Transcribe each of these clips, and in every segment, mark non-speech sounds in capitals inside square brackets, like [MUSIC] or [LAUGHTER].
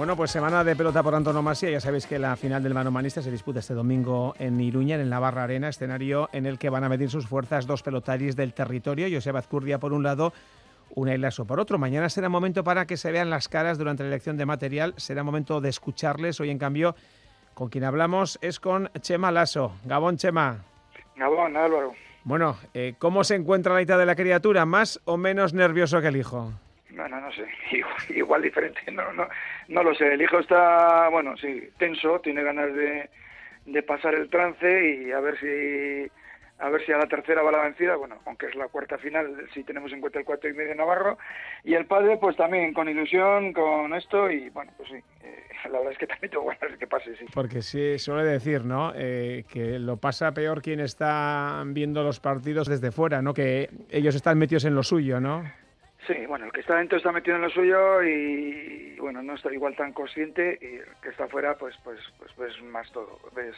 Bueno, pues semana de pelota por antonomasia. Ya sabéis que la final del manomanista se disputa este domingo en Iruña, en el Navarra Arena, escenario en el que van a medir sus fuerzas dos pelotaris del territorio. Joseba Azcurdia por un lado, una Lasso por otro. Mañana será momento para que se vean las caras durante la elección de material. Será momento de escucharles. Hoy, en cambio, con quien hablamos es con Chema Lasso. Gabón, Chema. Gabón, Álvaro. Bueno, eh, ¿cómo se encuentra la mitad de la criatura? ¿Más o menos nervioso que el hijo? No sé, [LAUGHS] igual, diferente, no, no, no lo sé. El hijo está, bueno, sí, tenso, tiene ganas de, de pasar el trance y a ver si a ver si a la tercera va la vencida, bueno, aunque es la cuarta final, si tenemos en cuenta el cuatro y medio Navarro, y el padre pues también con ilusión, con esto, y bueno, pues sí, eh, la verdad es que [LAUGHS] también tengo ganas de que pase. Porque sí, suele decir, ¿no?, eh, que lo pasa peor quien está viendo los partidos desde fuera, ¿no?, que ellos están metidos en lo suyo, ¿no? Sí, bueno, el que está dentro está metido en lo suyo y, bueno, no está igual tan consciente y el que está afuera, pues, pues, pues ves más todo. Ves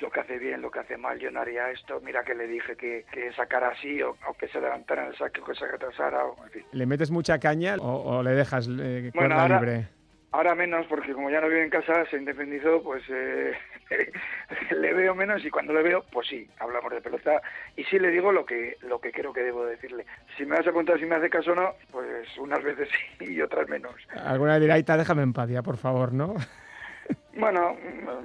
lo que hace bien, lo que hace mal. Yo no haría esto, mira que le dije que, que sacara así o, que se levantara en el saque o que se retrasara. O, en fin. ¿Le metes mucha caña o, le dejas eh, cuerda libre? Ahora menos, porque como ya no vive en casa, se independizó, pues eh, [LAUGHS] le veo menos y cuando le veo, pues sí, hablamos de pelota y sí le digo lo que lo que creo que debo decirle. Si me vas a contar si me hace caso o no, pues unas veces [LAUGHS] sí y otras menos. Alguna dirá, déjame en paz ya, por favor, ¿no? [LAUGHS] Bueno,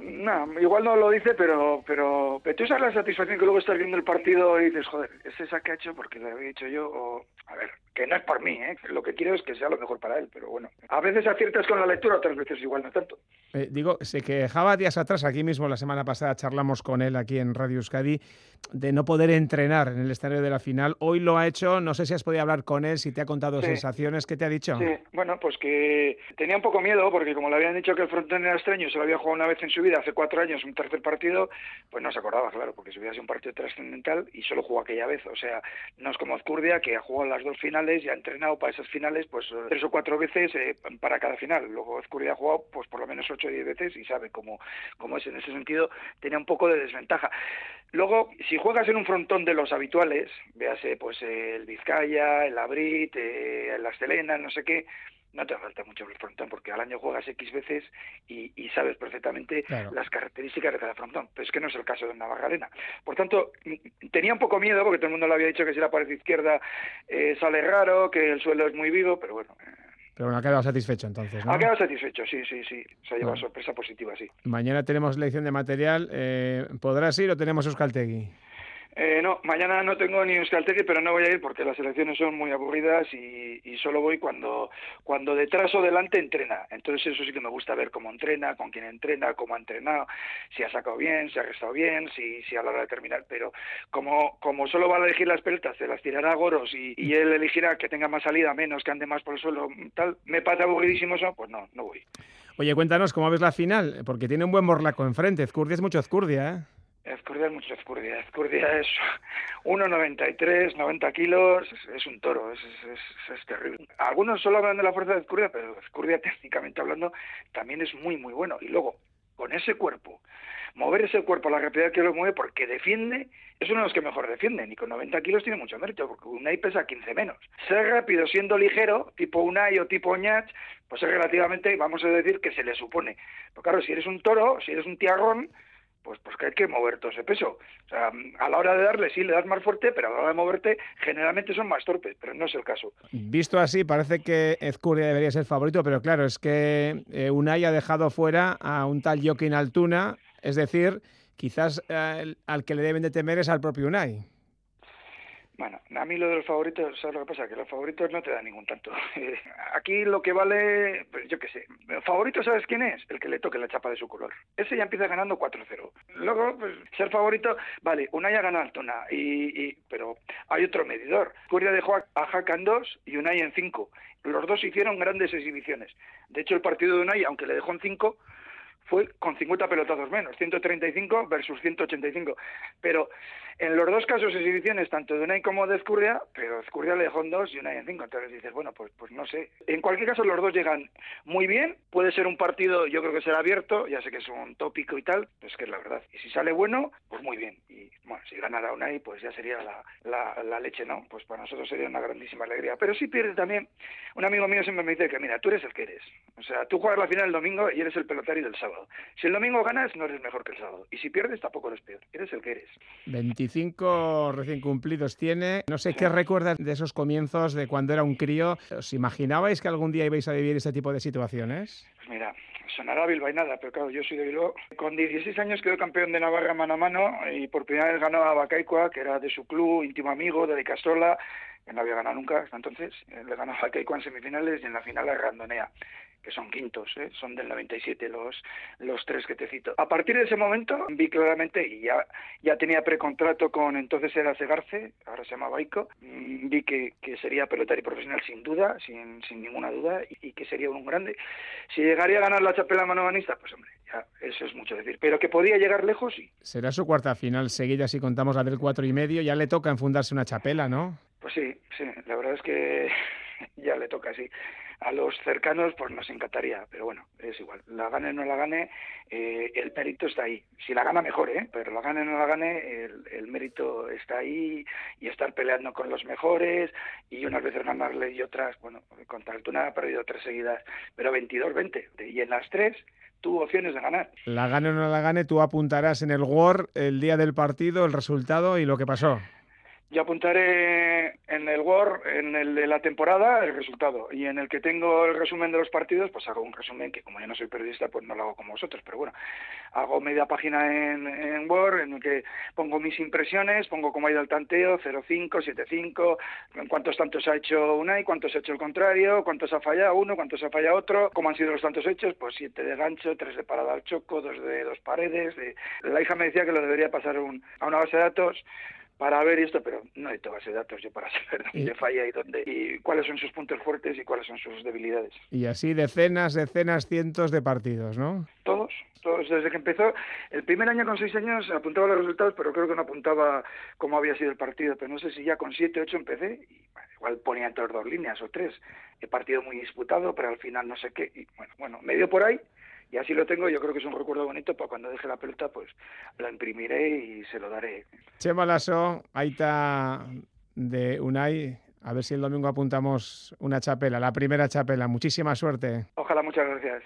no, igual no lo dice, pero, pero, tú sabes la satisfacción que luego estás viendo el partido y dices, joder, es esa que ha hecho porque lo había hecho yo, o, a ver, que no es por mí, ¿eh? lo que quiero es que sea lo mejor para él, pero bueno, a veces aciertas con la lectura, otras veces igual no tanto. Eh, digo, se quejaba días atrás, aquí mismo la semana pasada charlamos con él aquí en Radio Euskadi, de no poder entrenar en el escenario de la final. Hoy lo ha hecho, no sé si has podido hablar con él, si te ha contado sensaciones, ¿qué te ha dicho? Sí, bueno, pues que tenía un poco miedo, porque como le habían dicho que el frontón era extraño, se lo había jugado una vez en su vida, hace cuatro años, un tercer partido, pues no se acordaba, claro, porque se hubiera sido un partido trascendental y solo jugó aquella vez. O sea, no es como Azcurdia, que ha jugado las dos finales y ha entrenado para esas finales pues tres o cuatro veces eh, para cada final. Luego Azcurdia ha jugado pues por lo menos ocho o diez veces y sabe cómo, cómo es. En ese sentido, tenía un poco de desventaja. Luego, si juegas en un frontón de los habituales, véase pues el Vizcaya, el Abrit, eh, el Astelena, no sé qué, no te falta mucho el frontón porque al año juegas X veces y, sabes perfectamente las características de cada frontón, pero es que no es el caso de Navarra Arena. Por tanto, tenía un poco miedo porque todo el mundo le había dicho que si la pared izquierda eh, sale raro, que el suelo es muy vivo, pero bueno. Eh. pero bueno, ha quedado satisfecho entonces, ¿no? Ha quedado satisfecho, sí, sí, sí. Se ha llevado sorpresa positiva, sí. Mañana tenemos lección de material. Eh, ¿Podrás ir o tenemos Euskaltegui? Eh, no, mañana no tengo ni Euskaltegui, pero no voy a ir porque las elecciones son muy aburridas y, solo voy cuando, cuando detrás o delante entrena. Entonces eso sí que me gusta ver cómo entrena, con quién entrena, cómo ha entrenado, si ha sacado bien, si ha restado bien, si, si a la hora de terminar. Pero como, como solo va a elegir las pelotas, se las tirará a Goros y, él elegirá que tenga más salida, menos, que ande más por el suelo, tal, me pata aburridísimo eso, pues no, no voy. Oye, cuéntanos cómo ves la final, porque tiene un buen morlaco enfrente. Ezcurdia es mucho Ezcurdia, ¿eh? Ezcurdia es mucho Ezcurdia. Ezcurdia es 1,93, 90 kilos, es, un toro, es, terrible. Algunos solo hablan de la fuerza de Ezcurdia, pero Ezcurdia técnicamente hablando también es muy, muy bueno. Y luego, con ese cuerpo, mover ese cuerpo a la rapidez que lo mueve porque defiende, es uno de los que mejor defienden y con 90 kilos tiene mucho mérito porque Unai pesa 15 menos. Ser rápido siendo ligero, tipo Unai o tipo Oñach, pues es relativamente, vamos a decir, que se le supone. Pero claro, si eres un toro, si eres un tiarrón, pues, pues que hay que mover todo ese peso. O sea, a la hora de darle sí le das más fuerte, pero a la hora de moverte generalmente son más torpes, pero no es el caso. Visto así, parece que Ezcuria debería ser favorito, pero claro, es que eh, Unai ha dejado fuera a un tal Joaquín Altuna, es decir, quizás eh, al que le deben de temer es al propio Unai. Bueno, a mí lo de los favoritos, ¿sabes lo que pasa? Que los favoritos no te dan ningún tanto. [LAUGHS] Aquí lo que vale, pues yo qué sé, favorito, ¿sabes quién es? El que le toque la chapa de su color. Ese ya empieza ganando 4-0. Luego, pues, ser favorito, vale, Unai ha ganado Altona, y, y, pero hay otro medidor. Curia dejó a, a en 2 y Unai en 5. Los dos hicieron grandes exhibiciones. De hecho, el partido de Unai, aunque le dejó en 5, fue con 50 pelotazos menos, 135 versus 185. Pero en los dos casos exhibiciones, tanto de Unai como de Ezcurria, pero Ezcurria le dejó en dos y Unai en cinco. Entonces dices, bueno, pues, pues no sé. En cualquier caso, los dos llegan muy bien. Puede ser un partido, yo creo que será abierto, ya sé que es un tópico y tal, pues que es la verdad. Y si sale bueno, pues muy bien. Y bueno, si ganara Unai, pues ya sería la, la, la leche, ¿no? Pues para nosotros sería una grandísima alegría. Pero si pierde también, un amigo mío siempre me dice que, mira, tú eres el que eres. O sea, tú juegas la final el domingo y eres el pelotario del sábado. Si el domingo ganas, no eres mejor que el sábado. Y si pierdes, tampoco eres peor. Eres el que eres. 25 recién cumplidos tiene. No sé qué recuerdas de esos comienzos de cuando era un crío. ¿Os imaginabais que algún día ibais a vivir este tipo de situaciones? Pues mira, sonará nada, pero claro, yo soy de Bilbao. Con 16 años quedó campeón de Navarra mano a mano y por primera vez ganó a Bacaicua, que era de su club, íntimo amigo, de Castola, no había ganado nunca hasta entonces. Le ganó a Bacaicua en semifinales y en la final a Randonea que son quintos, ¿eh? son del 97 los, los tres que te cito. A partir de ese momento vi claramente, y ya, ya tenía precontrato con entonces era Segarce, ahora se llama Baico, mm, vi que, que sería pelotario profesional sin duda, sin, sin ninguna duda, y, que sería un grande. Si llegaría a ganar la chapela manomanista, pues hombre, eso es mucho decir. Pero que podía llegar lejos, sí. Será su cuarta final seguida si contamos la del cuatro y medio, ya le toca enfundarse una chapela, ¿no? Pues sí, sí, la verdad es que [LAUGHS] ya le toca, sí a los cercanos pues nos encantaría, pero bueno, es igual, la gane o no la gane, eh, el mérito está ahí. Si la gana mejor, ¿eh? pero la gane o no la gane, el, mérito está ahí y estar peleando con los mejores y unas veces ganarle y otras, bueno, contra Altuna ha perdido tres seguidas, pero 22-20 y en las tres tuvo opciones de ganar. La gane o no la gane, tú apuntarás en el Word el día del partido, el resultado y lo que pasó. Yo apuntaré en el Word, en el de la temporada, el resultado. Y en el que tengo el resumen de los partidos, pues hago un resumen que como yo no soy periodista, pues no lo hago como vosotros. Pero bueno, hago media página en, Word en el que pongo mis impresiones, pongo cómo ha ido el tanteo, 0-5, 7-5, cuántos tantos ha hecho una y cuántos ha hecho el contrario, cuántos ha fallado uno, cuántos ha fallado otro, cómo han sido los tantos hechos, pues 7 de gancho, 3 de parada al choco, 2 de dos paredes. De... La hija me decía que lo debería pasar a una base de datos para ver esto, pero no hay toda base de datos yo para [LAUGHS] saber dónde falla y dónde y cuáles son sus puntos fuertes y cuáles son sus debilidades. Y así decenas, decenas, cientos de partidos, ¿no? Todos, todos. Desde que empezó, el primer año con seis años apuntaba los resultados, pero creo que no apuntaba cómo había sido el partido. Pero no sé si ya con siete, ocho empecé y igual ponía entre dos líneas o tres. He partido muy disputado, pero al final no sé qué. Y bueno, bueno, medio por ahí y así lo tengo, yo creo que es un recuerdo bonito, para cuando deje la pelota, pues la imprimiré y se lo daré. Chema Lasso, está de Unai, a ver si el domingo apuntamos una chapela, la primera chapela. Muchísima suerte. Ojalá, muchas gracias.